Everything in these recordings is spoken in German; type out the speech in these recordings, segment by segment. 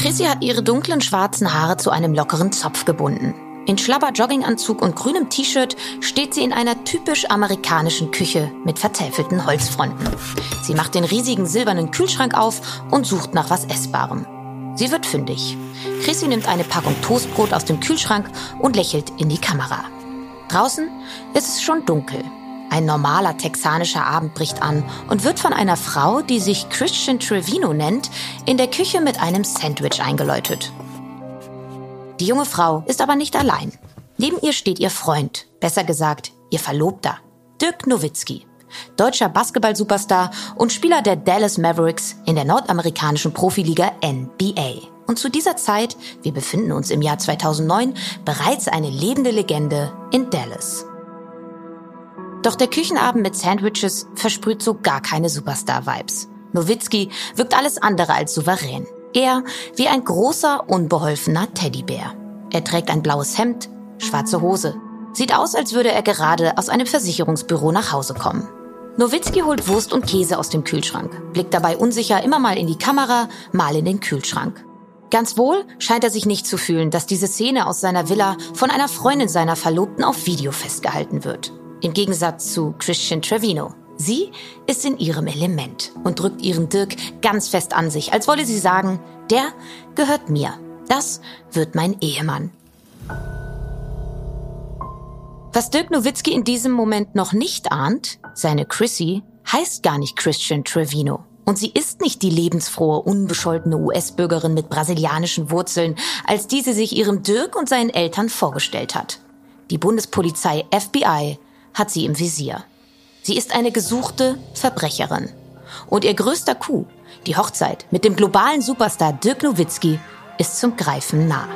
Chrissy hat ihre dunklen schwarzen Haare zu einem lockeren Zopf gebunden. In schlabber Jogginganzug und grünem T-Shirt steht sie in einer typisch amerikanischen Küche mit vertäfelten Holzfronten. Sie macht den riesigen silbernen Kühlschrank auf und sucht nach was Essbarem. Sie wird fündig. Chrissy nimmt eine Packung Toastbrot aus dem Kühlschrank und lächelt in die Kamera. Draußen ist es schon dunkel. Ein normaler texanischer Abend bricht an und wird von einer Frau, die sich Christian Trevino nennt, in der Küche mit einem Sandwich eingeläutet. Die junge Frau ist aber nicht allein. Neben ihr steht ihr Freund, besser gesagt ihr Verlobter, Dirk Nowitzki, deutscher Basketball-Superstar und Spieler der Dallas Mavericks in der nordamerikanischen Profiliga NBA. Und zu dieser Zeit, wir befinden uns im Jahr 2009, bereits eine lebende Legende in Dallas. Doch der Küchenabend mit Sandwiches versprüht so gar keine Superstar-Vibes. Nowitzki wirkt alles andere als souverän. Er wie ein großer, unbeholfener Teddybär. Er trägt ein blaues Hemd, schwarze Hose. Sieht aus, als würde er gerade aus einem Versicherungsbüro nach Hause kommen. Nowitzki holt Wurst und Käse aus dem Kühlschrank, blickt dabei unsicher immer mal in die Kamera, mal in den Kühlschrank. Ganz wohl scheint er sich nicht zu fühlen, dass diese Szene aus seiner Villa von einer Freundin seiner Verlobten auf Video festgehalten wird. Im Gegensatz zu Christian Trevino. Sie ist in ihrem Element und drückt ihren Dirk ganz fest an sich, als wolle sie sagen, der gehört mir. Das wird mein Ehemann. Was Dirk Nowitzki in diesem Moment noch nicht ahnt, seine Chrissy heißt gar nicht Christian Trevino. Und sie ist nicht die lebensfrohe, unbescholtene US-Bürgerin mit brasilianischen Wurzeln, als diese sich ihrem Dirk und seinen Eltern vorgestellt hat. Die Bundespolizei FBI hat sie im Visier. Sie ist eine gesuchte Verbrecherin. Und ihr größter Coup, die Hochzeit mit dem globalen Superstar Dirk Nowitzki, ist zum Greifen nah.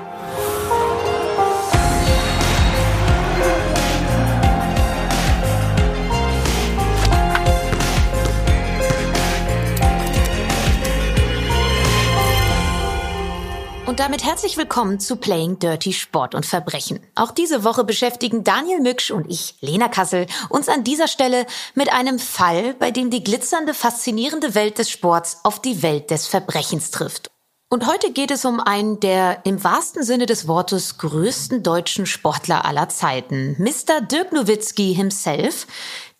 Und damit herzlich willkommen zu Playing Dirty Sport und Verbrechen. Auch diese Woche beschäftigen Daniel Mücksch und ich, Lena Kassel, uns an dieser Stelle mit einem Fall, bei dem die glitzernde, faszinierende Welt des Sports auf die Welt des Verbrechens trifft. Und heute geht es um einen der im wahrsten Sinne des Wortes größten deutschen Sportler aller Zeiten, Mr. Dirk Nowitzki himself.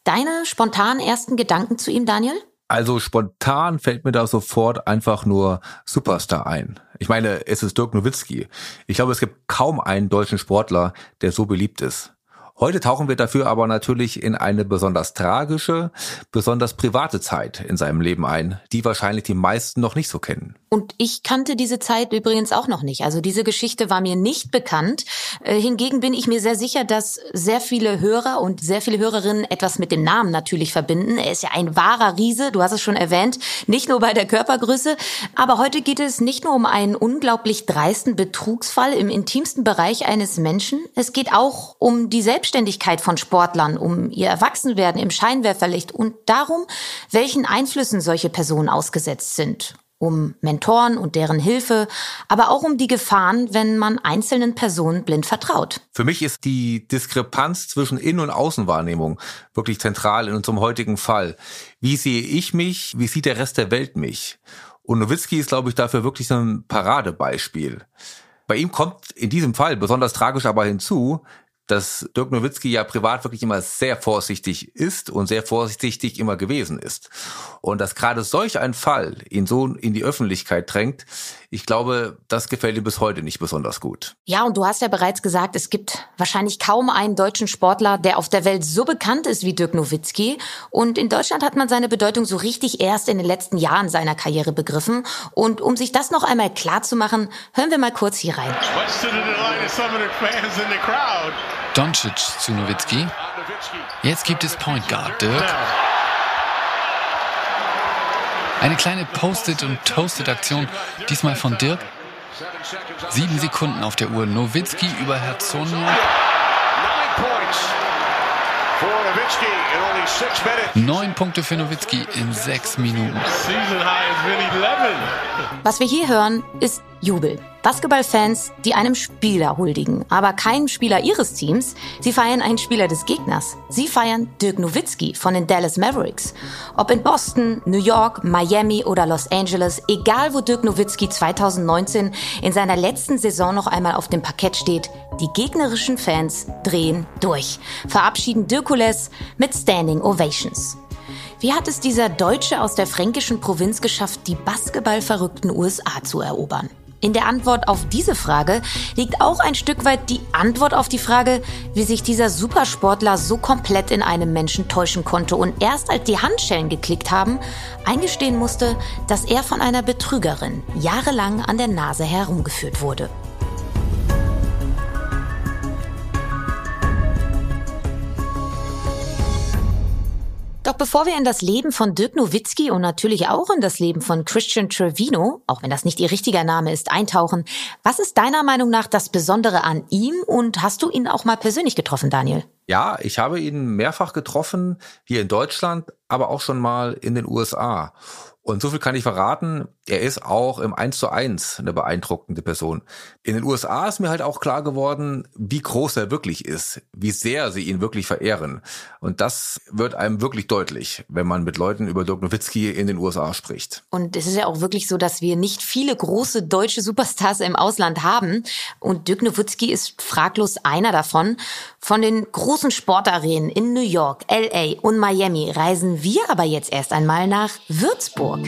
Deine spontanen ersten Gedanken zu ihm, Daniel? Also spontan fällt mir da sofort einfach nur Superstar ein. Ich meine, es ist Dirk Nowitzki. Ich glaube, es gibt kaum einen deutschen Sportler, der so beliebt ist. Heute tauchen wir dafür aber natürlich in eine besonders tragische, besonders private Zeit in seinem Leben ein, die wahrscheinlich die meisten noch nicht so kennen. Und ich kannte diese Zeit übrigens auch noch nicht. Also diese Geschichte war mir nicht bekannt. Äh, hingegen bin ich mir sehr sicher, dass sehr viele Hörer und sehr viele Hörerinnen etwas mit dem Namen natürlich verbinden. Er ist ja ein wahrer Riese, du hast es schon erwähnt, nicht nur bei der Körpergröße. Aber heute geht es nicht nur um einen unglaublich dreisten Betrugsfall im intimsten Bereich eines Menschen. Es geht auch um die Selbst Selbstständigkeit von Sportlern, um ihr Erwachsenwerden im Scheinwerferlicht und darum, welchen Einflüssen solche Personen ausgesetzt sind um Mentoren und deren Hilfe, aber auch um die Gefahren, wenn man einzelnen Personen blind vertraut. Für mich ist die Diskrepanz zwischen Innen- und Außenwahrnehmung wirklich zentral in unserem heutigen Fall. Wie sehe ich mich? Wie sieht der Rest der Welt mich? Und Nowitzki ist, glaube ich, dafür wirklich so ein Paradebeispiel. Bei ihm kommt in diesem Fall besonders tragisch aber hinzu, dass Dirk Nowitzki ja privat wirklich immer sehr vorsichtig ist und sehr vorsichtig immer gewesen ist. Und dass gerade solch ein Fall ihn so in die Öffentlichkeit drängt, ich glaube, das gefällt ihm bis heute nicht besonders gut. Ja, und du hast ja bereits gesagt, es gibt wahrscheinlich kaum einen deutschen Sportler, der auf der Welt so bekannt ist wie Dirk Nowitzki. Und in Deutschland hat man seine Bedeutung so richtig erst in den letzten Jahren seiner Karriere begriffen. Und um sich das noch einmal klar zu machen, hören wir mal kurz hier rein. Doncic zu Nowitzki. Jetzt gibt es Point Guard Dirk. Eine kleine Post-it- und Toasted-Aktion, diesmal von Dirk. Sieben Sekunden auf der Uhr. Nowitzki über Herzonia. Neun Punkte für Nowitzki in sechs Minuten. Was wir hier hören, ist Jubel. Basketballfans, die einem Spieler huldigen, aber keinen Spieler ihres Teams. Sie feiern einen Spieler des Gegners. Sie feiern Dirk Nowitzki von den Dallas Mavericks. Ob in Boston, New York, Miami oder Los Angeles, egal wo Dirk Nowitzki 2019 in seiner letzten Saison noch einmal auf dem Parkett steht, die gegnerischen Fans drehen durch, verabschieden Dirkules mit Standing Ovations. Wie hat es dieser Deutsche aus der fränkischen Provinz geschafft, die basketballverrückten USA zu erobern? In der Antwort auf diese Frage liegt auch ein Stück weit die Antwort auf die Frage, wie sich dieser Supersportler so komplett in einem Menschen täuschen konnte und erst als die Handschellen geklickt haben, eingestehen musste, dass er von einer Betrügerin jahrelang an der Nase herumgeführt wurde. Doch bevor wir in das Leben von Dirk Nowitzki und natürlich auch in das Leben von Christian Trevino, auch wenn das nicht ihr richtiger Name ist, eintauchen, was ist deiner Meinung nach das Besondere an ihm und hast du ihn auch mal persönlich getroffen, Daniel? Ja, ich habe ihn mehrfach getroffen, hier in Deutschland, aber auch schon mal in den USA. Und so viel kann ich verraten, er ist auch im 1 zu 1 eine beeindruckende Person. In den USA ist mir halt auch klar geworden, wie groß er wirklich ist, wie sehr sie ihn wirklich verehren. Und das wird einem wirklich deutlich, wenn man mit Leuten über Dirk Nowitzki in den USA spricht. Und es ist ja auch wirklich so, dass wir nicht viele große deutsche Superstars im Ausland haben. Und Dirk Nowitzki ist fraglos einer davon. Von den großen Sportarenen in New York, LA und Miami reisen wir aber jetzt erst einmal nach Würzburg.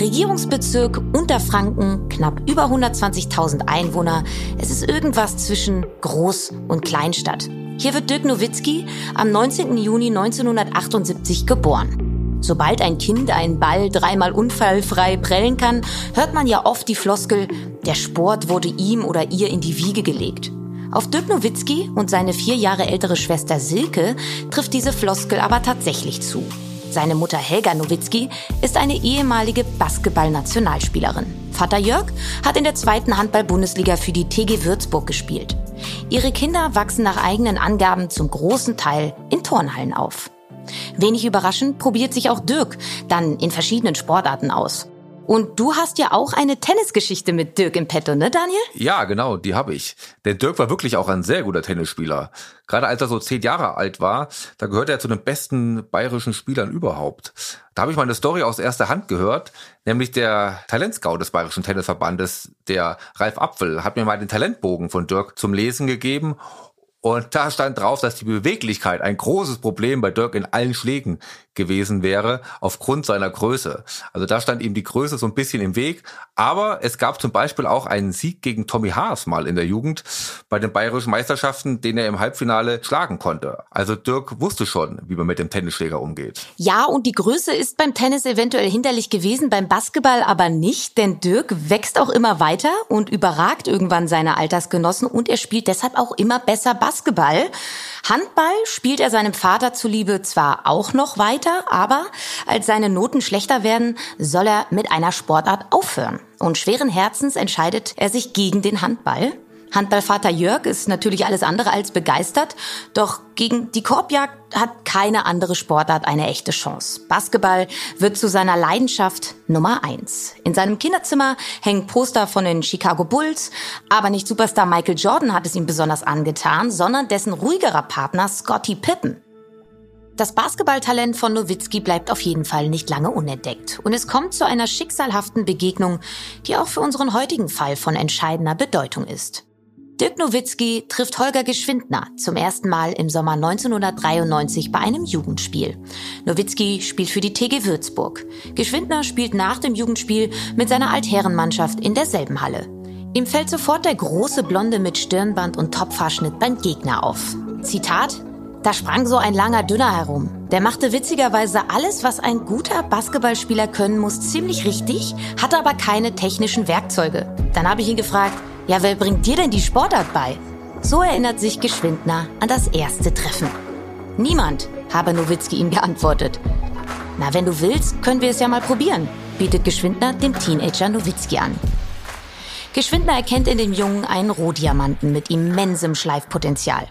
Regierungsbezirk Unterfranken, knapp über 120.000 Einwohner. Es ist irgendwas zwischen Groß- und Kleinstadt. Hier wird Dirk Nowitzki am 19. Juni 1978 geboren. Sobald ein Kind einen Ball dreimal unfallfrei prellen kann, hört man ja oft die Floskel, der Sport wurde ihm oder ihr in die Wiege gelegt. Auf Dirk Nowitzki und seine vier Jahre ältere Schwester Silke trifft diese Floskel aber tatsächlich zu. Seine Mutter Helga Nowitzki ist eine ehemalige Basketball-Nationalspielerin. Vater Jörg hat in der zweiten Handball-Bundesliga für die TG Würzburg gespielt. Ihre Kinder wachsen nach eigenen Angaben zum großen Teil in Turnhallen auf. Wenig überraschend probiert sich auch Dirk dann in verschiedenen Sportarten aus. Und du hast ja auch eine Tennisgeschichte mit Dirk im Petto, ne, Daniel? Ja, genau, die habe ich. Denn Dirk war wirklich auch ein sehr guter Tennisspieler. Gerade als er so zehn Jahre alt war, da gehörte er zu den besten bayerischen Spielern überhaupt. Da habe ich mal eine Story aus erster Hand gehört, nämlich der Talentscout des Bayerischen Tennisverbandes, der Ralf Apfel, hat mir mal den Talentbogen von Dirk zum Lesen gegeben und da stand drauf, dass die Beweglichkeit ein großes Problem bei Dirk in allen Schlägen gewesen wäre, aufgrund seiner Größe. Also da stand ihm die Größe so ein bisschen im Weg. Aber es gab zum Beispiel auch einen Sieg gegen Tommy Haas mal in der Jugend bei den bayerischen Meisterschaften, den er im Halbfinale schlagen konnte. Also Dirk wusste schon, wie man mit dem Tennisschläger umgeht. Ja, und die Größe ist beim Tennis eventuell hinderlich gewesen, beim Basketball aber nicht, denn Dirk wächst auch immer weiter und überragt irgendwann seine Altersgenossen und er spielt deshalb auch immer besser Basketball. Basketball. Handball spielt er seinem Vater zuliebe zwar auch noch weiter, aber als seine Noten schlechter werden, soll er mit einer Sportart aufhören. Und schweren Herzens entscheidet er sich gegen den Handball. Handballvater Jörg ist natürlich alles andere als begeistert, doch gegen die Korbjagd hat keine andere Sportart eine echte Chance. Basketball wird zu seiner Leidenschaft Nummer eins. In seinem Kinderzimmer hängen Poster von den Chicago Bulls, aber nicht Superstar Michael Jordan hat es ihm besonders angetan, sondern dessen ruhigerer Partner Scotty Pippen. Das Basketballtalent von Nowitzki bleibt auf jeden Fall nicht lange unentdeckt. Und es kommt zu einer schicksalhaften Begegnung, die auch für unseren heutigen Fall von entscheidender Bedeutung ist. Dirk Nowitzki trifft Holger Geschwindner zum ersten Mal im Sommer 1993 bei einem Jugendspiel. Nowitzki spielt für die TG Würzburg. Geschwindner spielt nach dem Jugendspiel mit seiner Altherrenmannschaft in derselben Halle. Ihm fällt sofort der große Blonde mit Stirnband und Topfhaarschnitt beim Gegner auf. Zitat, da sprang so ein langer Dünner herum. Der machte witzigerweise alles, was ein guter Basketballspieler können muss, ziemlich richtig, hatte aber keine technischen Werkzeuge. Dann habe ich ihn gefragt, ja, wer bringt dir denn die Sportart bei? So erinnert sich Geschwindner an das erste Treffen. Niemand, habe Nowitzki ihm geantwortet. Na, wenn du willst, können wir es ja mal probieren, bietet Geschwindner dem Teenager Nowitzki an. Geschwindner erkennt in dem Jungen einen Rohdiamanten mit immensem Schleifpotenzial.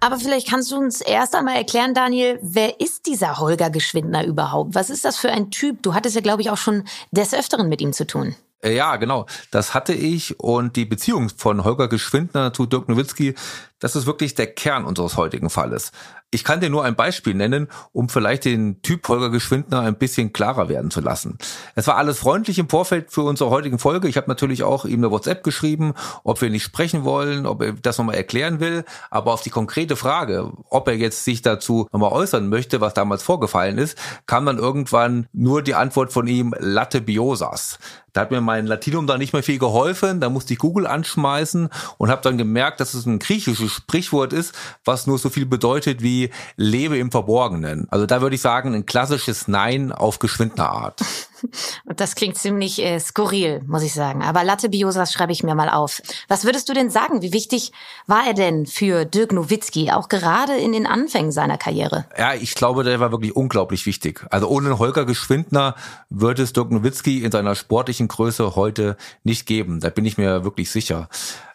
Aber vielleicht kannst du uns erst einmal erklären, Daniel, wer ist dieser Holger Geschwindner überhaupt? Was ist das für ein Typ? Du hattest ja, glaube ich, auch schon des Öfteren mit ihm zu tun. Äh, ja, genau. Das hatte ich und die Beziehung von Holger Geschwindner zu Dirk Nowitzki, das ist wirklich der Kern unseres heutigen Falles. Ich kann dir nur ein Beispiel nennen, um vielleicht den Typ Holger Geschwindner ein bisschen klarer werden zu lassen. Es war alles freundlich im Vorfeld für unsere heutigen Folge. Ich habe natürlich auch ihm eine WhatsApp geschrieben, ob wir nicht sprechen wollen, ob er das nochmal erklären will. Aber auf die konkrete Frage, ob er jetzt sich dazu nochmal äußern möchte, was damals vorgefallen ist, kam dann irgendwann nur die Antwort von ihm, Latte Biosas. Da hat mir mein Latinum da nicht mehr viel geholfen. Da musste ich Google anschmeißen und habe dann gemerkt, dass es ein griechisches Sprichwort ist, was nur so viel bedeutet wie lebe im Verborgenen. Also da würde ich sagen, ein klassisches Nein auf geschwindene Art. Und das klingt ziemlich äh, skurril, muss ich sagen. Aber Latte Biosas schreibe ich mir mal auf. Was würdest du denn sagen? Wie wichtig war er denn für Dirk Nowitzki, auch gerade in den Anfängen seiner Karriere? Ja, ich glaube, der war wirklich unglaublich wichtig. Also ohne Holger Geschwindner würde es Dirk Nowitzki in seiner sportlichen Größe heute nicht geben. Da bin ich mir wirklich sicher.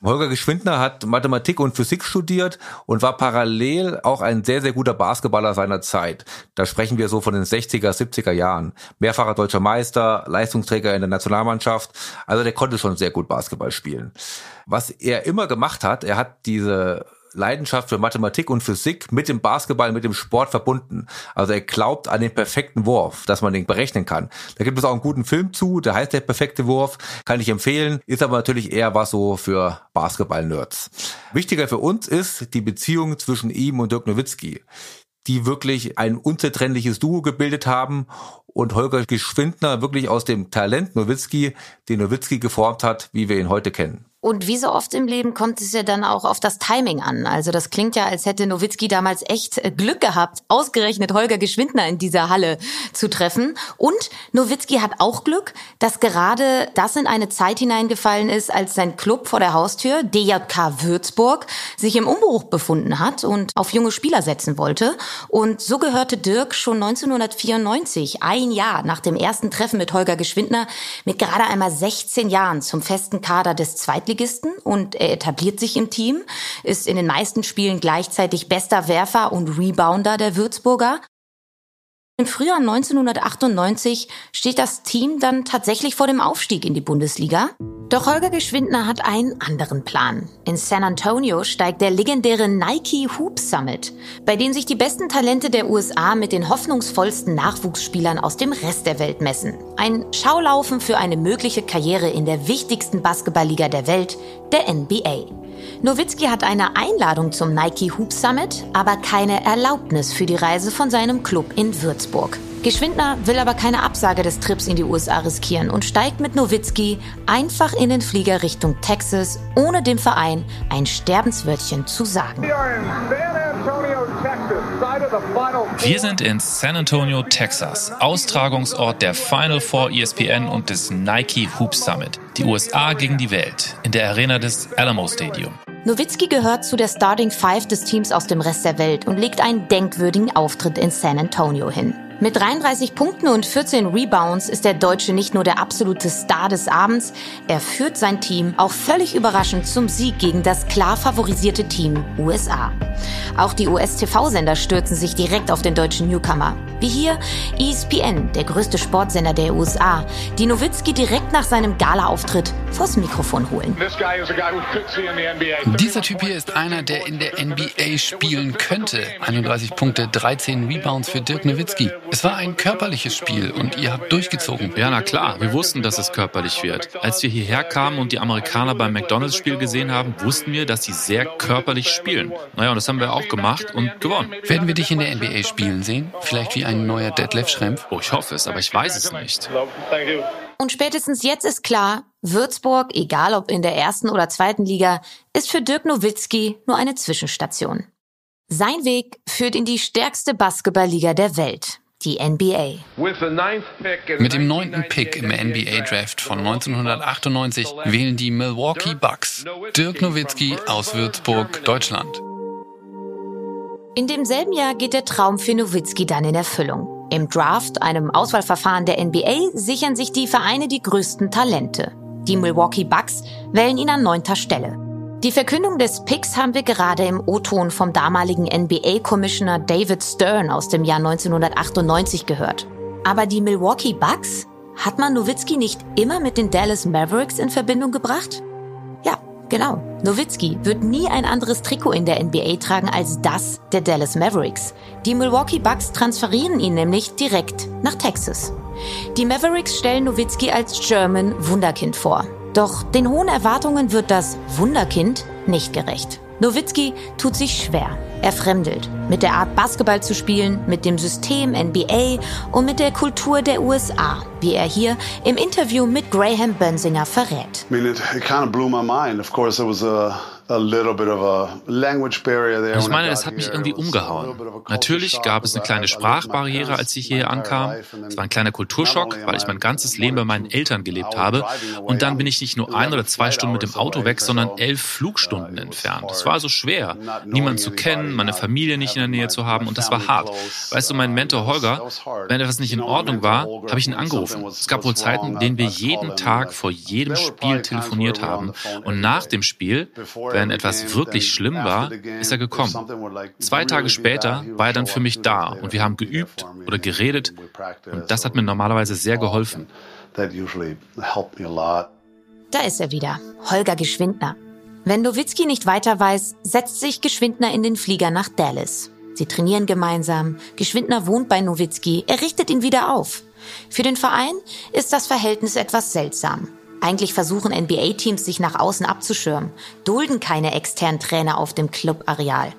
Holger Geschwindner hat Mathematik und Physik studiert und war parallel auch ein sehr, sehr guter Basketballer seiner Zeit. Da sprechen wir so von den 60er, 70er Jahren. Mehrfacher deutscher Meister, Leistungsträger in der Nationalmannschaft. Also der konnte schon sehr gut Basketball spielen. Was er immer gemacht hat, er hat diese Leidenschaft für Mathematik und Physik mit dem Basketball, mit dem Sport verbunden. Also er glaubt an den perfekten Wurf, dass man den berechnen kann. Da gibt es auch einen guten Film zu, der heißt Der perfekte Wurf, kann ich empfehlen, ist aber natürlich eher was so für Basketball-Nerds. Wichtiger für uns ist die Beziehung zwischen ihm und Dirk Nowitzki die wirklich ein unzertrennliches Duo gebildet haben und Holger Geschwindner wirklich aus dem Talent Nowitzki, den Nowitzki geformt hat, wie wir ihn heute kennen. Und wie so oft im Leben kommt es ja dann auch auf das Timing an. Also das klingt ja, als hätte Nowitzki damals echt äh, Glück gehabt, ausgerechnet Holger Geschwindner in dieser Halle zu treffen. Und Nowitzki hat auch Glück, dass gerade das in eine Zeit hineingefallen ist, als sein Club vor der Haustür, DJK Würzburg, sich im Umbruch befunden hat und auf junge Spieler setzen wollte. Und so gehörte Dirk schon 1994, ein Jahr nach dem ersten Treffen mit Holger Geschwindner, mit gerade einmal 16 Jahren zum festen Kader des Zweitligisten Zweitligisten und er etabliert sich im Team, ist in den meisten Spielen gleichzeitig bester Werfer und Rebounder der Würzburger. Im Frühjahr 1998 steht das Team dann tatsächlich vor dem Aufstieg in die Bundesliga. Doch Holger Geschwindner hat einen anderen Plan. In San Antonio steigt der legendäre Nike Hoop Summit, bei dem sich die besten Talente der USA mit den hoffnungsvollsten Nachwuchsspielern aus dem Rest der Welt messen. Ein Schaulaufen für eine mögliche Karriere in der wichtigsten Basketballliga der Welt, der NBA. Nowitzki hat eine Einladung zum Nike Hoop Summit, aber keine Erlaubnis für die Reise von seinem Club in Würzburg. Geschwindner will aber keine Absage des Trips in die USA riskieren und steigt mit Nowitzki einfach in den Flieger Richtung Texas, ohne dem Verein ein Sterbenswörtchen zu sagen. Wir sind in San Antonio, Texas, Austragungsort der Final Four ESPN und des Nike Hoop Summit. Die USA gegen die Welt in der Arena des Alamo Stadium. Nowitzki gehört zu der Starting Five des Teams aus dem Rest der Welt und legt einen denkwürdigen Auftritt in San Antonio hin. Mit 33 Punkten und 14 Rebounds ist der Deutsche nicht nur der absolute Star des Abends, er führt sein Team auch völlig überraschend zum Sieg gegen das klar favorisierte Team USA. Auch die US-TV-Sender stürzen sich direkt auf den deutschen Newcomer. Wie hier ESPN, der größte Sportsender der USA, die Nowitzki direkt nach seinem Gala-Auftritt vors Mikrofon holen. Dieser Typ hier ist einer, der in der NBA spielen könnte. 31 Punkte, 13 Rebounds für Dirk Nowitzki. Es war ein körperliches Spiel und ihr habt durchgezogen. Ja, na klar, wir wussten, dass es körperlich wird. Als wir hierher kamen und die Amerikaner beim McDonalds-Spiel gesehen haben, wussten wir, dass sie sehr körperlich spielen. Naja, und das haben wir auch gemacht und gewonnen. Werden wir dich in der NBA spielen sehen? Vielleicht wie ein neuer Detlef Schrempf? Oh, ich hoffe es, aber ich weiß es nicht. Und spätestens jetzt ist klar, Würzburg, egal ob in der ersten oder zweiten Liga, ist für Dirk Nowitzki nur eine Zwischenstation. Sein Weg führt in die stärkste Basketballliga der Welt, die NBA. Mit dem neunten Pick im NBA-Draft von 1998 wählen die Milwaukee Bucks Dirk Nowitzki aus Würzburg, Deutschland. In demselben Jahr geht der Traum für Nowitzki dann in Erfüllung. Im Draft, einem Auswahlverfahren der NBA, sichern sich die Vereine die größten Talente. Die Milwaukee Bucks wählen ihn an neunter Stelle. Die Verkündung des Picks haben wir gerade im O-Ton vom damaligen NBA-Commissioner David Stern aus dem Jahr 1998 gehört. Aber die Milwaukee Bucks? Hat man Nowitzki nicht immer mit den Dallas Mavericks in Verbindung gebracht? Ja, genau. Nowitzki wird nie ein anderes Trikot in der NBA tragen als das der Dallas Mavericks. Die Milwaukee Bucks transferieren ihn nämlich direkt nach Texas. Die Mavericks stellen Nowitzki als German Wunderkind vor. Doch den hohen Erwartungen wird das Wunderkind nicht gerecht. Nowitzki tut sich schwer. Er fremdelt mit der Art Basketball zu spielen, mit dem System NBA und mit der Kultur der USA, wie er hier im Interview mit Graham Bensinger verrät. I mean, it, it kind of blew my mind. Of course, it was a ich meine, es hat mich irgendwie umgehauen. Natürlich gab es eine kleine Sprachbarriere, als ich hier ankam. Es war ein kleiner Kulturschock, weil ich mein ganzes Leben bei meinen Eltern gelebt habe. Und dann bin ich nicht nur ein oder zwei Stunden mit dem Auto weg, sondern elf Flugstunden entfernt. Es war so schwer, niemanden zu kennen, meine Familie nicht in der Nähe zu haben. Und das war hart. Weißt du, mein Mentor Holger, wenn etwas nicht in Ordnung war, habe ich ihn angerufen. Es gab wohl Zeiten, in denen wir jeden Tag vor jedem Spiel telefoniert haben. Und nach dem Spiel, wenn etwas wirklich schlimm war, ist er gekommen. Zwei Tage später war er dann für mich da und wir haben geübt oder geredet und das hat mir normalerweise sehr geholfen. Da ist er wieder, Holger Geschwindner. Wenn Nowitzki nicht weiter weiß, setzt sich Geschwindner in den Flieger nach Dallas. Sie trainieren gemeinsam. Geschwindner wohnt bei Nowitzki. Er richtet ihn wieder auf. Für den Verein ist das Verhältnis etwas seltsam. Eigentlich versuchen NBA-Teams sich nach außen abzuschirmen, dulden keine externen Trainer auf dem Clubareal.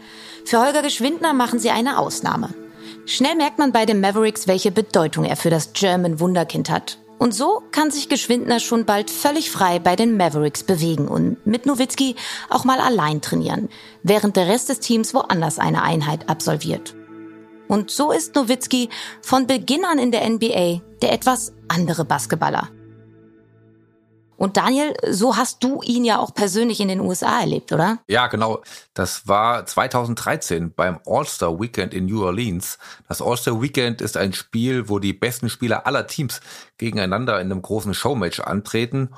Für Holger Geschwindner machen sie eine Ausnahme. Schnell merkt man bei den Mavericks, welche Bedeutung er für das German Wunderkind hat. Und so kann sich Geschwindner schon bald völlig frei bei den Mavericks bewegen und mit Nowitzki auch mal allein trainieren, während der Rest des Teams woanders eine Einheit absolviert. Und so ist Nowitzki von Beginn an in der NBA der etwas andere Basketballer. Und Daniel, so hast du ihn ja auch persönlich in den USA erlebt, oder? Ja, genau. Das war 2013 beim All-Star Weekend in New Orleans. Das All-Star Weekend ist ein Spiel, wo die besten Spieler aller Teams gegeneinander in einem großen Showmatch antreten.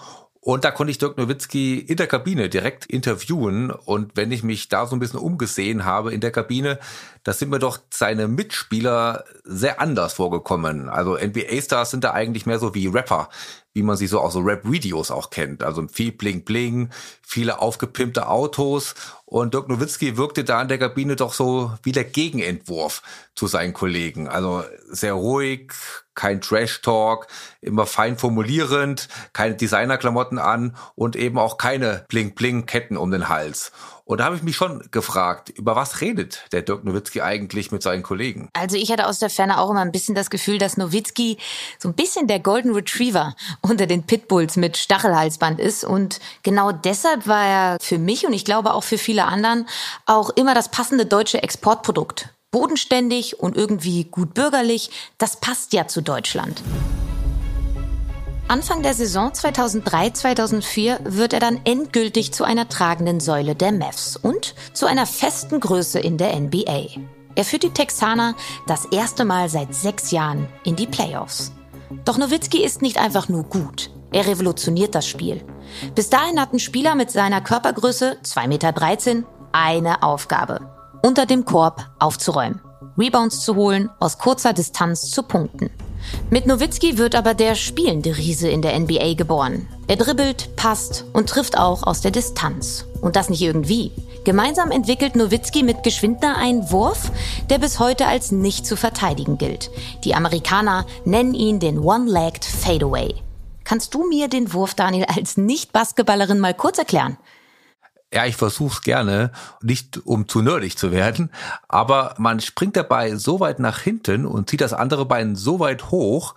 Und da konnte ich Dirk Nowitzki in der Kabine direkt interviewen. Und wenn ich mich da so ein bisschen umgesehen habe in der Kabine, da sind mir doch seine Mitspieler sehr anders vorgekommen. Also NBA-Stars sind da eigentlich mehr so wie Rapper, wie man sie so aus so Rap-Videos auch kennt. Also viel Bling-Bling, viele aufgepimpte Autos. Und Dirk Nowitzki wirkte da in der Kabine doch so wie der Gegenentwurf zu seinen Kollegen. Also sehr ruhig, kein Trash-Talk, immer fein formulierend, keine Designerklamotten an und eben auch keine Bling-Bling-Ketten um den Hals. Und da habe ich mich schon gefragt, über was redet der Dirk Nowitzki eigentlich mit seinen Kollegen? Also ich hatte aus der Ferne auch immer ein bisschen das Gefühl, dass Nowitzki so ein bisschen der Golden Retriever unter den Pitbulls mit Stachelhalsband ist. Und genau deshalb war er für mich und ich glaube auch für viele anderen auch immer das passende deutsche Exportprodukt. Bodenständig und irgendwie gut bürgerlich, das passt ja zu Deutschland. Anfang der Saison 2003-2004 wird er dann endgültig zu einer tragenden Säule der Mavs und zu einer festen Größe in der NBA. Er führt die Texaner das erste Mal seit sechs Jahren in die Playoffs. Doch Nowitzki ist nicht einfach nur gut. Er revolutioniert das Spiel. Bis dahin hatten Spieler mit seiner Körpergröße 2,13 Meter eine Aufgabe. Unter dem Korb aufzuräumen. Rebounds zu holen, aus kurzer Distanz zu punkten. Mit Nowitzki wird aber der spielende Riese in der NBA geboren. Er dribbelt, passt und trifft auch aus der Distanz. Und das nicht irgendwie. Gemeinsam entwickelt Nowitzki mit Geschwindner einen Wurf, der bis heute als nicht zu verteidigen gilt. Die Amerikaner nennen ihn den One-Legged Fadeaway. Kannst du mir den Wurf, Daniel, als Nicht-Basketballerin mal kurz erklären? Ja, ich versuch's gerne, nicht um zu nerdig zu werden, aber man springt dabei so weit nach hinten und zieht das andere Bein so weit hoch,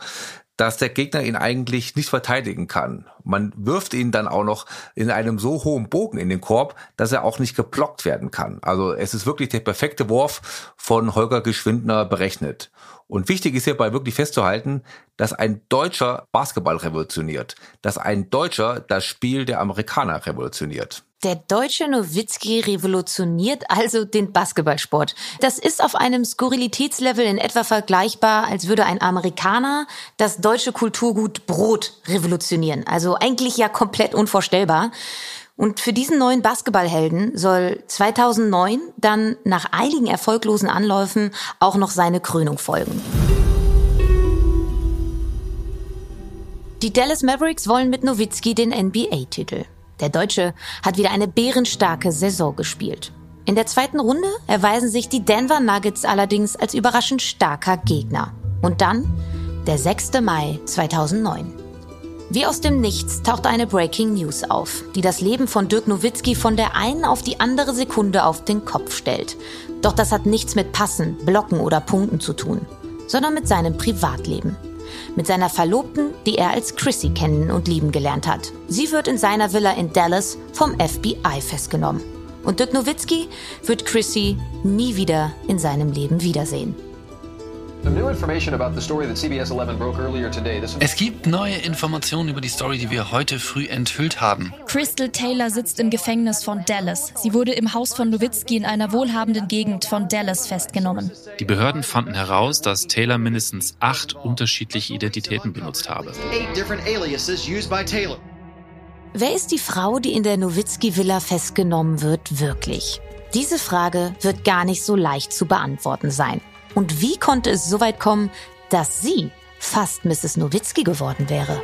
dass der Gegner ihn eigentlich nicht verteidigen kann. Man wirft ihn dann auch noch in einem so hohen Bogen in den Korb, dass er auch nicht geblockt werden kann. Also es ist wirklich der perfekte Wurf von Holger Geschwindner berechnet. Und wichtig ist hierbei wirklich festzuhalten, dass ein Deutscher Basketball revolutioniert, dass ein Deutscher das Spiel der Amerikaner revolutioniert. Der deutsche Nowitzki revolutioniert also den Basketballsport. Das ist auf einem Skurrilitätslevel in etwa vergleichbar, als würde ein Amerikaner das deutsche Kulturgut Brot revolutionieren. Also eigentlich ja komplett unvorstellbar. Und für diesen neuen Basketballhelden soll 2009 dann nach einigen erfolglosen Anläufen auch noch seine Krönung folgen. Die Dallas Mavericks wollen mit Nowitzki den NBA-Titel. Der Deutsche hat wieder eine bärenstarke Saison gespielt. In der zweiten Runde erweisen sich die Denver Nuggets allerdings als überraschend starker Gegner. Und dann der 6. Mai 2009. Wie aus dem Nichts taucht eine Breaking News auf, die das Leben von Dirk Nowitzki von der einen auf die andere Sekunde auf den Kopf stellt. Doch das hat nichts mit Passen, Blocken oder Punkten zu tun, sondern mit seinem Privatleben. Mit seiner Verlobten, die er als Chrissy kennen und lieben gelernt hat. Sie wird in seiner Villa in Dallas vom FBI festgenommen. Und Dirk Nowitzki wird Chrissy nie wieder in seinem Leben wiedersehen. Es gibt neue Informationen über die Story, die wir heute früh enthüllt haben. Crystal Taylor sitzt im Gefängnis von Dallas. Sie wurde im Haus von Nowitzki in einer wohlhabenden Gegend von Dallas festgenommen. Die Behörden fanden heraus, dass Taylor mindestens acht unterschiedliche Identitäten benutzt habe. Wer ist die Frau, die in der Nowitzki-Villa festgenommen wird, wirklich? Diese Frage wird gar nicht so leicht zu beantworten sein. Und wie konnte es so weit kommen, dass sie fast Mrs. Nowitzki geworden wäre?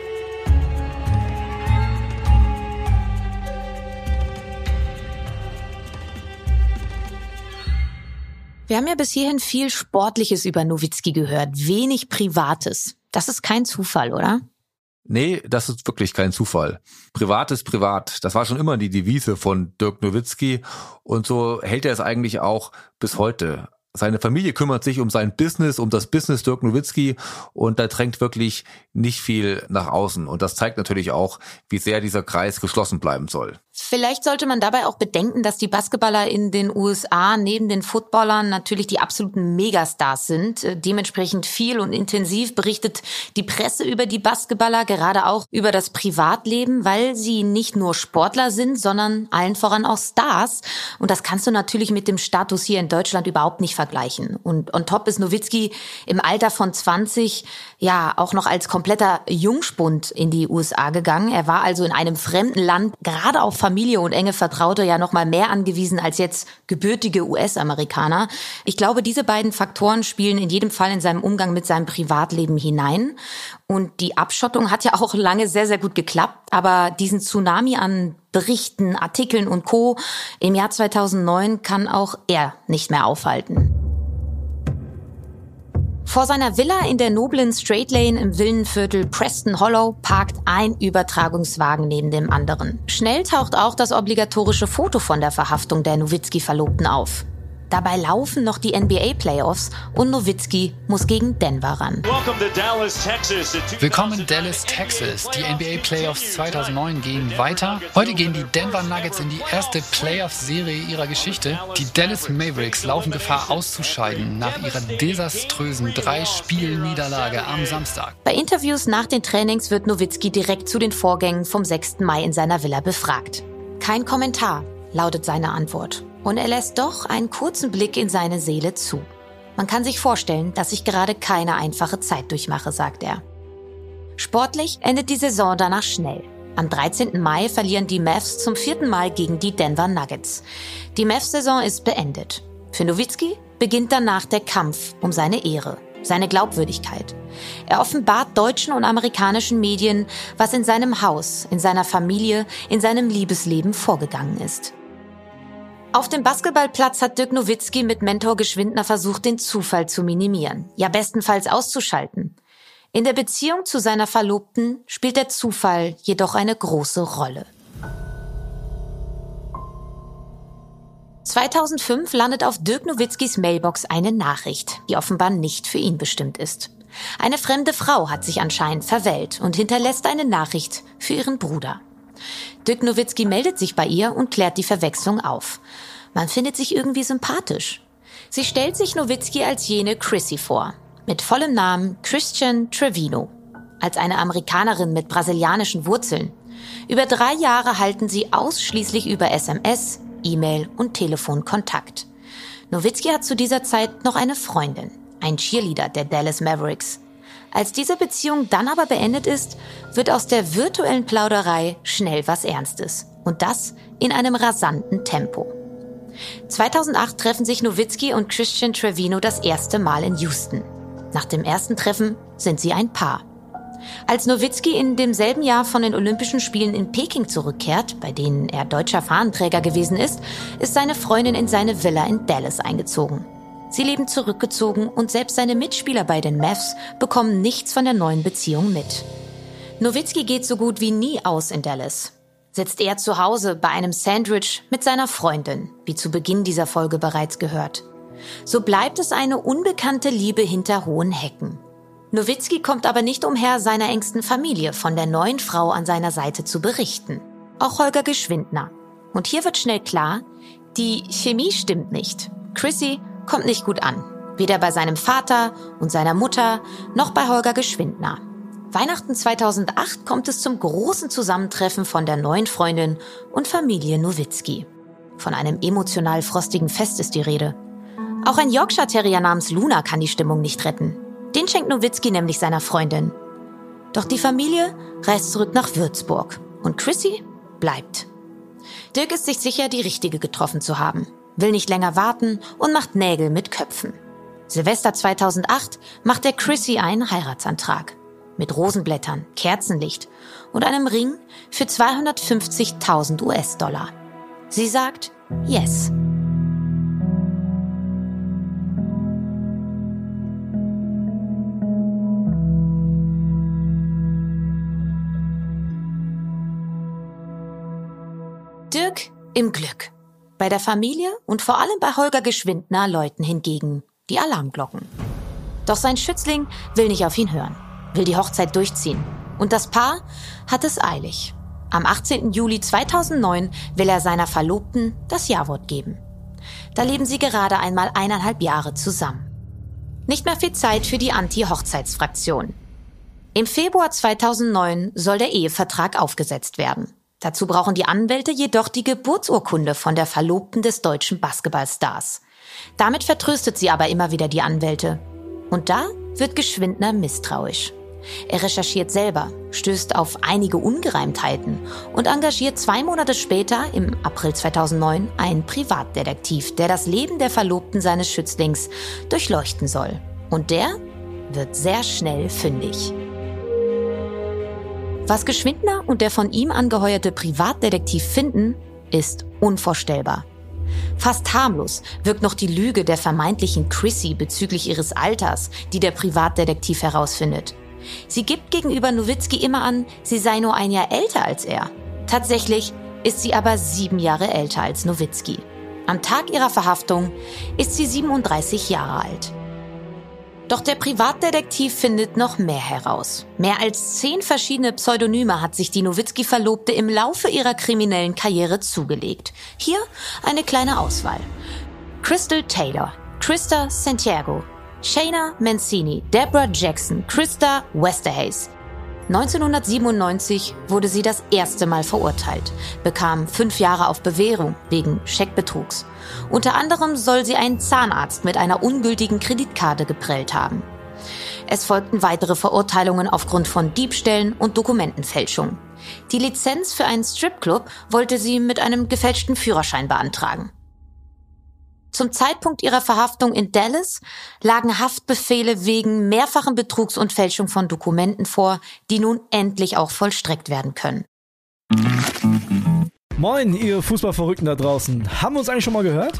Wir haben ja bis hierhin viel Sportliches über Nowitzki gehört, wenig Privates. Das ist kein Zufall, oder? Nee, das ist wirklich kein Zufall. Privat ist privat. Das war schon immer die Devise von Dirk Nowitzki und so hält er es eigentlich auch bis heute. Seine Familie kümmert sich um sein Business, um das Business Dirk Nowitzki und da drängt wirklich nicht viel nach außen. Und das zeigt natürlich auch, wie sehr dieser Kreis geschlossen bleiben soll. Vielleicht sollte man dabei auch bedenken, dass die Basketballer in den USA neben den Footballern natürlich die absoluten Megastars sind. Äh, dementsprechend viel und intensiv berichtet die Presse über die Basketballer, gerade auch über das Privatleben, weil sie nicht nur Sportler sind, sondern allen voran auch Stars. Und das kannst du natürlich mit dem Status hier in Deutschland überhaupt nicht vergleichen. Und on top ist Nowitzki im Alter von 20 ja auch noch als kompletter Jungspund in die USA gegangen. Er war also in einem fremden Land gerade auf Familie und enge Vertraute ja noch mal mehr angewiesen als jetzt gebürtige US-Amerikaner. Ich glaube, diese beiden Faktoren spielen in jedem Fall in seinem Umgang mit seinem Privatleben hinein. Und die Abschottung hat ja auch lange sehr, sehr gut geklappt. Aber diesen Tsunami an Berichten, Artikeln und Co. im Jahr 2009 kann auch er nicht mehr aufhalten. Vor seiner Villa in der noblen Straight Lane im Villenviertel Preston Hollow parkt ein Übertragungswagen neben dem anderen. Schnell taucht auch das obligatorische Foto von der Verhaftung der Nowitzki-Verlobten auf. Dabei laufen noch die NBA-Playoffs und Nowitzki muss gegen Denver ran. Willkommen in Dallas, Texas. Die NBA-Playoffs 2009 gehen weiter. Heute gehen die Denver Nuggets in die erste Playoff-Serie ihrer Geschichte. Die Dallas Mavericks laufen Gefahr auszuscheiden nach ihrer desaströsen Drei-Spiel-Niederlage am Samstag. Bei Interviews nach den Trainings wird Nowitzki direkt zu den Vorgängen vom 6. Mai in seiner Villa befragt. Kein Kommentar, lautet seine Antwort. Und er lässt doch einen kurzen Blick in seine Seele zu. Man kann sich vorstellen, dass ich gerade keine einfache Zeit durchmache, sagt er. Sportlich endet die Saison danach schnell. Am 13. Mai verlieren die Mavs zum vierten Mal gegen die Denver Nuggets. Die Mavs-Saison ist beendet. Für Nowitzki beginnt danach der Kampf um seine Ehre, seine Glaubwürdigkeit. Er offenbart deutschen und amerikanischen Medien, was in seinem Haus, in seiner Familie, in seinem Liebesleben vorgegangen ist. Auf dem Basketballplatz hat Dirk Nowitzki mit Mentor Geschwindner versucht, den Zufall zu minimieren, ja bestenfalls auszuschalten. In der Beziehung zu seiner Verlobten spielt der Zufall jedoch eine große Rolle. 2005 landet auf Dirk Nowitzkis Mailbox eine Nachricht, die offenbar nicht für ihn bestimmt ist. Eine fremde Frau hat sich anscheinend verwählt und hinterlässt eine Nachricht für ihren Bruder. Dirk Nowitzki meldet sich bei ihr und klärt die Verwechslung auf. Man findet sich irgendwie sympathisch. Sie stellt sich Nowitzki als jene Chrissy vor, mit vollem Namen Christian Trevino, als eine Amerikanerin mit brasilianischen Wurzeln. Über drei Jahre halten sie ausschließlich über SMS, E-Mail und Telefon Kontakt. Nowitzki hat zu dieser Zeit noch eine Freundin, ein Cheerleader der Dallas Mavericks. Als diese Beziehung dann aber beendet ist, wird aus der virtuellen Plauderei schnell was Ernstes. Und das in einem rasanten Tempo. 2008 treffen sich Nowitzki und Christian Trevino das erste Mal in Houston. Nach dem ersten Treffen sind sie ein Paar. Als Nowitzki in demselben Jahr von den Olympischen Spielen in Peking zurückkehrt, bei denen er deutscher Fahnenträger gewesen ist, ist seine Freundin in seine Villa in Dallas eingezogen. Sie leben zurückgezogen und selbst seine Mitspieler bei den Mavs bekommen nichts von der neuen Beziehung mit. Nowitzki geht so gut wie nie aus in Dallas. Sitzt er zu Hause bei einem Sandwich mit seiner Freundin, wie zu Beginn dieser Folge bereits gehört. So bleibt es eine unbekannte Liebe hinter hohen Hecken. Nowitzki kommt aber nicht umher, seiner engsten Familie von der neuen Frau an seiner Seite zu berichten. Auch Holger Geschwindner. Und hier wird schnell klar, die Chemie stimmt nicht. Chrissy kommt nicht gut an. Weder bei seinem Vater und seiner Mutter noch bei Holger Geschwindner. Weihnachten 2008 kommt es zum großen Zusammentreffen von der neuen Freundin und Familie Nowitzki. Von einem emotional frostigen Fest ist die Rede. Auch ein Yorkshire Terrier namens Luna kann die Stimmung nicht retten. Den schenkt Nowitzki nämlich seiner Freundin. Doch die Familie reist zurück nach Würzburg und Chrissy bleibt. Dirk ist sich sicher, die richtige getroffen zu haben, will nicht länger warten und macht Nägel mit Köpfen. Silvester 2008 macht er Chrissy einen Heiratsantrag. Mit Rosenblättern, Kerzenlicht und einem Ring für 250.000 US-Dollar. Sie sagt Yes. Dirk im Glück. Bei der Familie und vor allem bei Holger Geschwindner läuten hingegen die Alarmglocken. Doch sein Schützling will nicht auf ihn hören, will die Hochzeit durchziehen. Und das Paar hat es eilig. Am 18. Juli 2009 will er seiner Verlobten das Ja-Wort geben. Da leben sie gerade einmal eineinhalb Jahre zusammen. Nicht mehr viel Zeit für die Anti-Hochzeitsfraktion. Im Februar 2009 soll der Ehevertrag aufgesetzt werden. Dazu brauchen die Anwälte jedoch die Geburtsurkunde von der Verlobten des deutschen Basketballstars. Damit vertröstet sie aber immer wieder die Anwälte. Und da wird Geschwindner misstrauisch. Er recherchiert selber, stößt auf einige Ungereimtheiten und engagiert zwei Monate später, im April 2009, einen Privatdetektiv, der das Leben der Verlobten seines Schützlings durchleuchten soll. Und der wird sehr schnell fündig. Was Geschwindner und der von ihm angeheuerte Privatdetektiv finden, ist unvorstellbar. Fast harmlos wirkt noch die Lüge der vermeintlichen Chrissy bezüglich ihres Alters, die der Privatdetektiv herausfindet. Sie gibt gegenüber Nowitzki immer an, sie sei nur ein Jahr älter als er. Tatsächlich ist sie aber sieben Jahre älter als Nowitzki. Am Tag ihrer Verhaftung ist sie 37 Jahre alt. Doch der Privatdetektiv findet noch mehr heraus. Mehr als zehn verschiedene Pseudonyme hat sich die Nowitzki-Verlobte im Laufe ihrer kriminellen Karriere zugelegt. Hier eine kleine Auswahl. Crystal Taylor, Krista Santiago, Shayna Mancini, Deborah Jackson, Krista Westerhays, 1997 wurde sie das erste Mal verurteilt, bekam fünf Jahre auf Bewährung wegen Scheckbetrugs. Unter anderem soll sie einen Zahnarzt mit einer ungültigen Kreditkarte geprellt haben. Es folgten weitere Verurteilungen aufgrund von Diebstählen und Dokumentenfälschung. Die Lizenz für einen Stripclub wollte sie mit einem gefälschten Führerschein beantragen. Zum Zeitpunkt ihrer Verhaftung in Dallas lagen Haftbefehle wegen mehrfachen Betrugs und Fälschung von Dokumenten vor, die nun endlich auch vollstreckt werden können. Moin, ihr Fußballverrückten da draußen. Haben wir uns eigentlich schon mal gehört?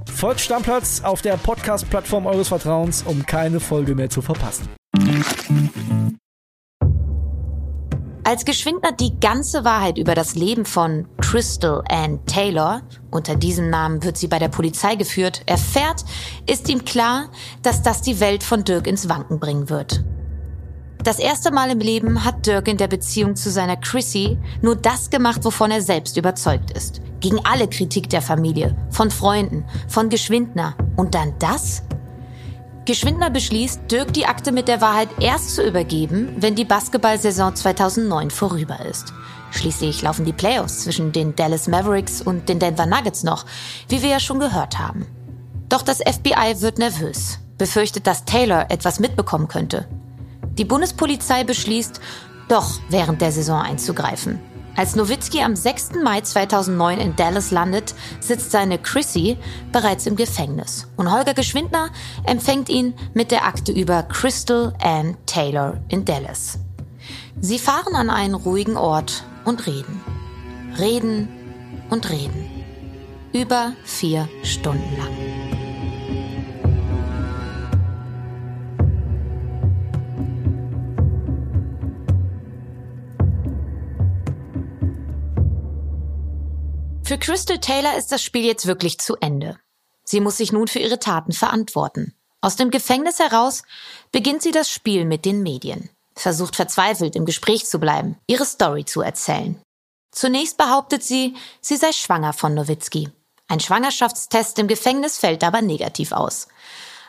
Folgt Stammplatz auf der Podcast-Plattform eures Vertrauens, um keine Folge mehr zu verpassen. Als Geschwindner die ganze Wahrheit über das Leben von Crystal Ann Taylor, unter diesem Namen wird sie bei der Polizei geführt, erfährt, ist ihm klar, dass das die Welt von Dirk ins Wanken bringen wird. Das erste Mal im Leben hat Dirk in der Beziehung zu seiner Chrissy nur das gemacht, wovon er selbst überzeugt ist. Gegen alle Kritik der Familie, von Freunden, von Geschwindner. Und dann das? Geschwindner beschließt, Dirk die Akte mit der Wahrheit erst zu übergeben, wenn die Basketballsaison 2009 vorüber ist. Schließlich laufen die Playoffs zwischen den Dallas Mavericks und den Denver Nuggets noch, wie wir ja schon gehört haben. Doch das FBI wird nervös, befürchtet, dass Taylor etwas mitbekommen könnte. Die Bundespolizei beschließt, doch während der Saison einzugreifen. Als Nowitzki am 6. Mai 2009 in Dallas landet, sitzt seine Chrissy bereits im Gefängnis. Und Holger Geschwindner empfängt ihn mit der Akte über Crystal Ann Taylor in Dallas. Sie fahren an einen ruhigen Ort und reden. Reden und reden. Über vier Stunden lang. Für Crystal Taylor ist das Spiel jetzt wirklich zu Ende. Sie muss sich nun für ihre Taten verantworten. Aus dem Gefängnis heraus beginnt sie das Spiel mit den Medien, versucht verzweifelt im Gespräch zu bleiben, ihre Story zu erzählen. Zunächst behauptet sie, sie sei schwanger von Nowitzki. Ein Schwangerschaftstest im Gefängnis fällt aber negativ aus.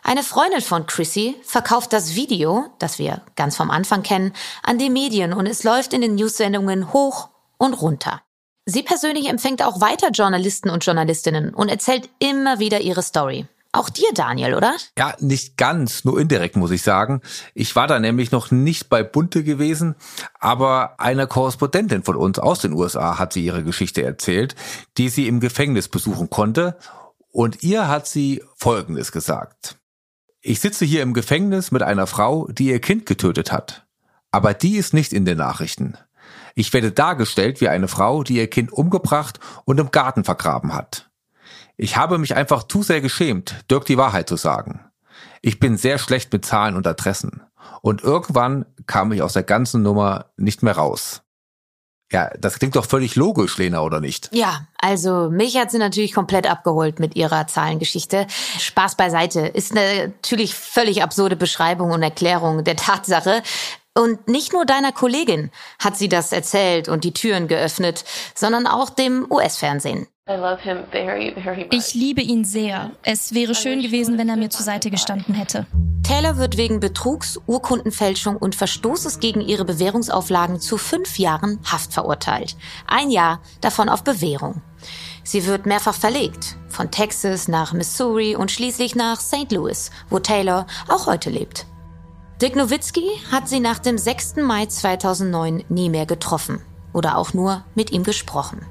Eine Freundin von Chrissy verkauft das Video, das wir ganz vom Anfang kennen, an die Medien und es läuft in den News-Sendungen hoch und runter. Sie persönlich empfängt auch weiter Journalisten und Journalistinnen und erzählt immer wieder ihre Story. Auch dir, Daniel, oder? Ja, nicht ganz, nur indirekt muss ich sagen. Ich war da nämlich noch nicht bei Bunte gewesen, aber eine Korrespondentin von uns aus den USA hat sie ihre Geschichte erzählt, die sie im Gefängnis besuchen konnte. Und ihr hat sie Folgendes gesagt. Ich sitze hier im Gefängnis mit einer Frau, die ihr Kind getötet hat. Aber die ist nicht in den Nachrichten. Ich werde dargestellt wie eine Frau, die ihr Kind umgebracht und im Garten vergraben hat. Ich habe mich einfach zu sehr geschämt, Dirk die Wahrheit zu sagen. Ich bin sehr schlecht mit Zahlen und Adressen. Und irgendwann kam ich aus der ganzen Nummer nicht mehr raus. Ja, das klingt doch völlig logisch, Lena, oder nicht? Ja, also mich hat sie natürlich komplett abgeholt mit ihrer Zahlengeschichte. Spaß beiseite. Ist natürlich völlig absurde Beschreibung und Erklärung der Tatsache. Und nicht nur deiner Kollegin hat sie das erzählt und die Türen geöffnet, sondern auch dem US-Fernsehen. Ich liebe ihn sehr. Es wäre schön gewesen, wenn er mir zur Seite gestanden hätte. Taylor wird wegen Betrugs, Urkundenfälschung und Verstoßes gegen ihre Bewährungsauflagen zu fünf Jahren Haft verurteilt. Ein Jahr davon auf Bewährung. Sie wird mehrfach verlegt. Von Texas nach Missouri und schließlich nach St. Louis, wo Taylor auch heute lebt. Dick Nowitzki hat sie nach dem 6. Mai 2009 nie mehr getroffen oder auch nur mit ihm gesprochen.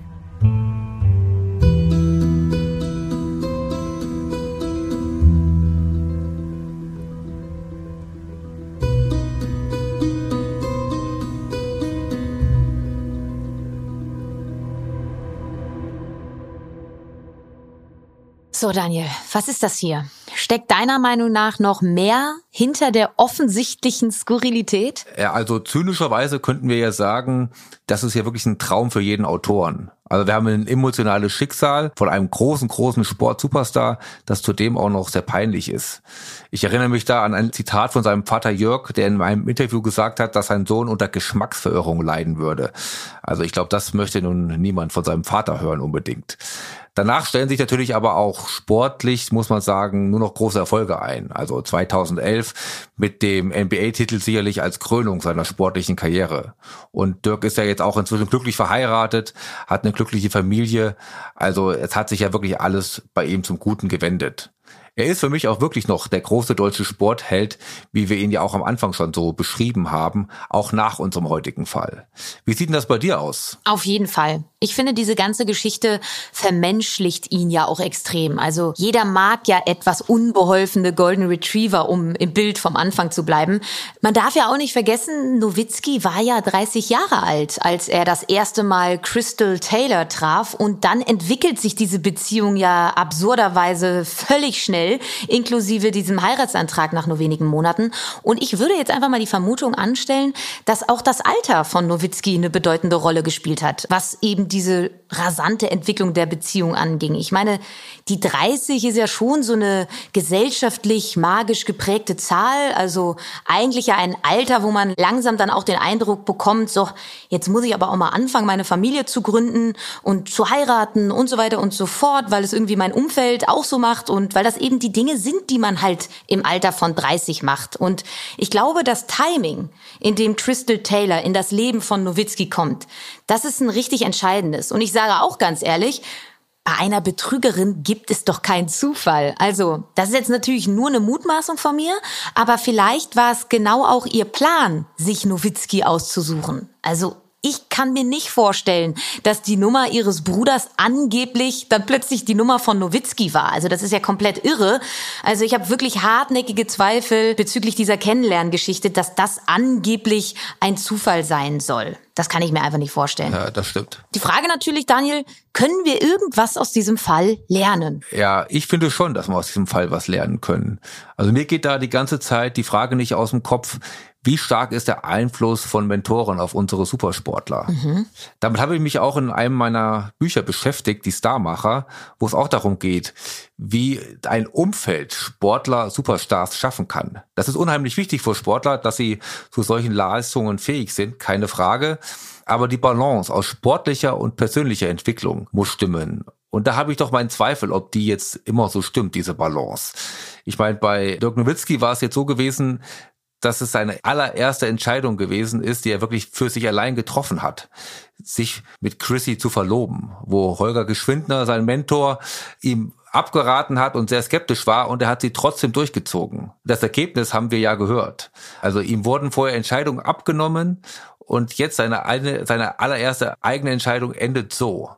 So, Daniel, was ist das hier? Steckt deiner Meinung nach noch mehr hinter der offensichtlichen Skurrilität? Ja, also zynischerweise könnten wir ja sagen, das ist ja wirklich ein Traum für jeden Autoren. Also wir haben ein emotionales Schicksal von einem großen, großen Sport-Superstar, das zudem auch noch sehr peinlich ist. Ich erinnere mich da an ein Zitat von seinem Vater Jörg, der in einem Interview gesagt hat, dass sein Sohn unter Geschmacksverirrung leiden würde. Also ich glaube, das möchte nun niemand von seinem Vater hören unbedingt. Danach stellen sich natürlich aber auch sportlich, muss man sagen, nur noch große Erfolge ein. Also 2011 mit dem NBA-Titel sicherlich als Krönung seiner sportlichen Karriere. Und Dirk ist ja jetzt auch inzwischen glücklich verheiratet, hat eine glückliche Familie. Also es hat sich ja wirklich alles bei ihm zum Guten gewendet. Er ist für mich auch wirklich noch der große deutsche Sportheld, wie wir ihn ja auch am Anfang schon so beschrieben haben, auch nach unserem heutigen Fall. Wie sieht denn das bei dir aus? Auf jeden Fall. Ich finde, diese ganze Geschichte vermenschlicht ihn ja auch extrem. Also jeder mag ja etwas unbeholfene Golden Retriever, um im Bild vom Anfang zu bleiben. Man darf ja auch nicht vergessen, Nowitzki war ja 30 Jahre alt, als er das erste Mal Crystal Taylor traf. Und dann entwickelt sich diese Beziehung ja absurderweise völlig schnell inklusive diesem Heiratsantrag nach nur wenigen Monaten. Und ich würde jetzt einfach mal die Vermutung anstellen, dass auch das Alter von Nowitzki eine bedeutende Rolle gespielt hat, was eben diese rasante Entwicklung der Beziehung anging. Ich meine, die 30 ist ja schon so eine gesellschaftlich magisch geprägte Zahl, also eigentlich ja ein Alter, wo man langsam dann auch den Eindruck bekommt, so, jetzt muss ich aber auch mal anfangen, meine Familie zu gründen und zu heiraten und so weiter und so fort, weil es irgendwie mein Umfeld auch so macht und weil das eben die Dinge sind, die man halt im Alter von 30 macht. Und ich glaube, das Timing, in dem Crystal Taylor in das Leben von Nowitzki kommt, das ist ein richtig entscheidendes. Und ich sage auch ganz ehrlich, bei einer Betrügerin gibt es doch keinen Zufall. Also, das ist jetzt natürlich nur eine Mutmaßung von mir, aber vielleicht war es genau auch ihr Plan, sich Nowitzki auszusuchen. Also, ich kann mir nicht vorstellen, dass die Nummer ihres Bruders angeblich dann plötzlich die Nummer von Nowitzki war. Also das ist ja komplett irre. Also ich habe wirklich hartnäckige Zweifel bezüglich dieser Kennenlerngeschichte, dass das angeblich ein Zufall sein soll. Das kann ich mir einfach nicht vorstellen. Ja, das stimmt. Die Frage natürlich, Daniel, können wir irgendwas aus diesem Fall lernen? Ja, ich finde schon, dass wir aus diesem Fall was lernen können. Also mir geht da die ganze Zeit die Frage nicht aus dem Kopf, wie stark ist der Einfluss von Mentoren auf unsere Supersportler? Mhm. Damit habe ich mich auch in einem meiner Bücher beschäftigt, die Starmacher, wo es auch darum geht, wie ein Umfeld Sportler Superstars schaffen kann. Das ist unheimlich wichtig für Sportler, dass sie zu solchen Leistungen fähig sind, keine Frage. Aber die Balance aus sportlicher und persönlicher Entwicklung muss stimmen. Und da habe ich doch meinen Zweifel, ob die jetzt immer so stimmt, diese Balance. Ich meine, bei Dirk Nowitzki war es jetzt so gewesen, dass es seine allererste Entscheidung gewesen ist, die er wirklich für sich allein getroffen hat, sich mit Chrissy zu verloben, wo Holger Geschwindner, sein Mentor, ihm abgeraten hat und sehr skeptisch war und er hat sie trotzdem durchgezogen. Das Ergebnis haben wir ja gehört. Also ihm wurden vorher Entscheidungen abgenommen und jetzt seine, eine, seine allererste eigene Entscheidung endet so.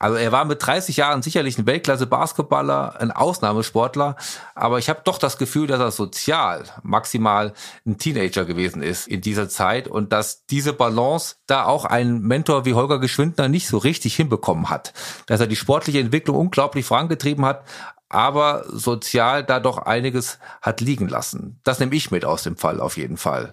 Also er war mit 30 Jahren sicherlich ein Weltklasse-Basketballer, ein Ausnahmesportler, aber ich habe doch das Gefühl, dass er sozial maximal ein Teenager gewesen ist in dieser Zeit und dass diese Balance da auch ein Mentor wie Holger Geschwindner nicht so richtig hinbekommen hat. Dass er die sportliche Entwicklung unglaublich vorangetrieben hat, aber sozial da doch einiges hat liegen lassen. Das nehme ich mit aus dem Fall auf jeden Fall.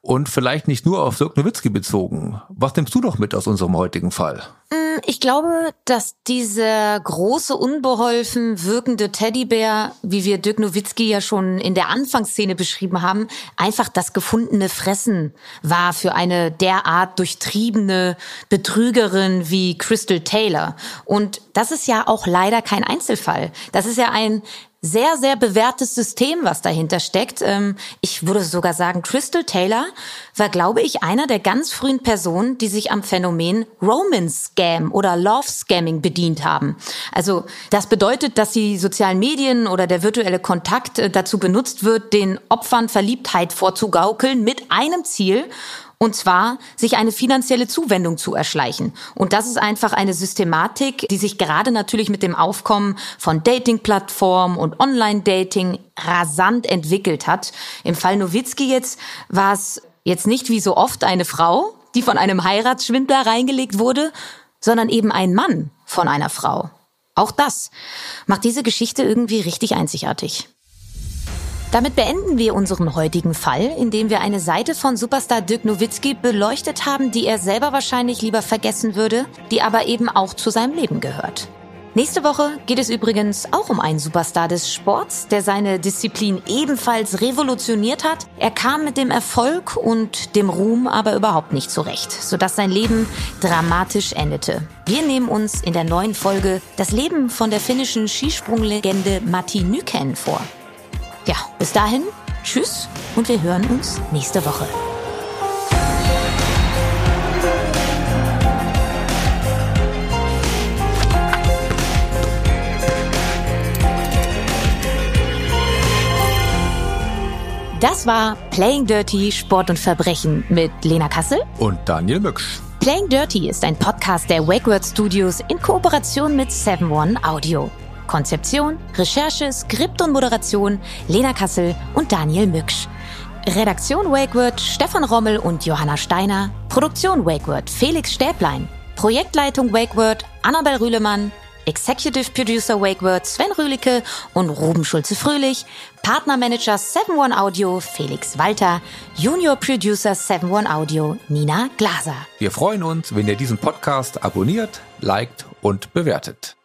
Und vielleicht nicht nur auf Dirk Nowitzki bezogen. Was nimmst du noch mit aus unserem heutigen Fall? Mm, ich glaube, dass dieser große, unbeholfen wirkende Teddybär, wie wir Dirk Nowitzki ja schon in der Anfangsszene beschrieben haben, einfach das gefundene Fressen war für eine derart durchtriebene Betrügerin wie Crystal Taylor. Und das ist ja auch leider kein Einzelfall. Das ist ja ein sehr, sehr bewährtes System, was dahinter steckt. Ähm, ich würde sogar sagen, Crystal Taylor war, glaube ich, einer der ganz frühen Personen, die sich am Phänomen Romance Scam oder Love Scamming bedient haben. Also das bedeutet, dass die sozialen Medien oder der virtuelle Kontakt äh, dazu benutzt wird, den Opfern Verliebtheit vorzugaukeln mit einem Ziel und zwar, sich eine finanzielle Zuwendung zu erschleichen. Und das ist einfach eine Systematik, die sich gerade natürlich mit dem Aufkommen von Dating-Plattformen und Online-Dating rasant entwickelt hat. Im Fall Nowitzki jetzt war es jetzt nicht wie so oft eine Frau, die von einem Heiratsschwindler reingelegt wurde, sondern eben ein Mann von einer Frau. Auch das macht diese Geschichte irgendwie richtig einzigartig. Damit beenden wir unseren heutigen Fall, indem wir eine Seite von Superstar Dirk Nowitzki beleuchtet haben, die er selber wahrscheinlich lieber vergessen würde, die aber eben auch zu seinem Leben gehört. Nächste Woche geht es übrigens auch um einen Superstar des Sports, der seine Disziplin ebenfalls revolutioniert hat. Er kam mit dem Erfolg und dem Ruhm aber überhaupt nicht zurecht, sodass sein Leben dramatisch endete. Wir nehmen uns in der neuen Folge das Leben von der finnischen Skisprunglegende Matti Nykänen vor. Ja, bis dahin, tschüss und wir hören uns nächste Woche. Das war Playing Dirty Sport und Verbrechen mit Lena Kassel und Daniel Mücksch. Playing Dirty ist ein Podcast der WakeWord Studios in Kooperation mit 7-One Audio. Konzeption, Recherche, Skript und Moderation Lena Kassel und Daniel Mücksch. Redaktion WakeWord Stefan Rommel und Johanna Steiner. Produktion WakeWord Felix Stäblein. Projektleitung WakeWord Annabel Rühlemann. Executive Producer Wakeword Sven Rühlicke und Ruben Schulze-Fröhlich, Partnermanager 7-One Audio Felix Walter, Junior Producer 7-One Audio Nina Glaser. Wir freuen uns, wenn ihr diesen Podcast abonniert, liked und bewertet.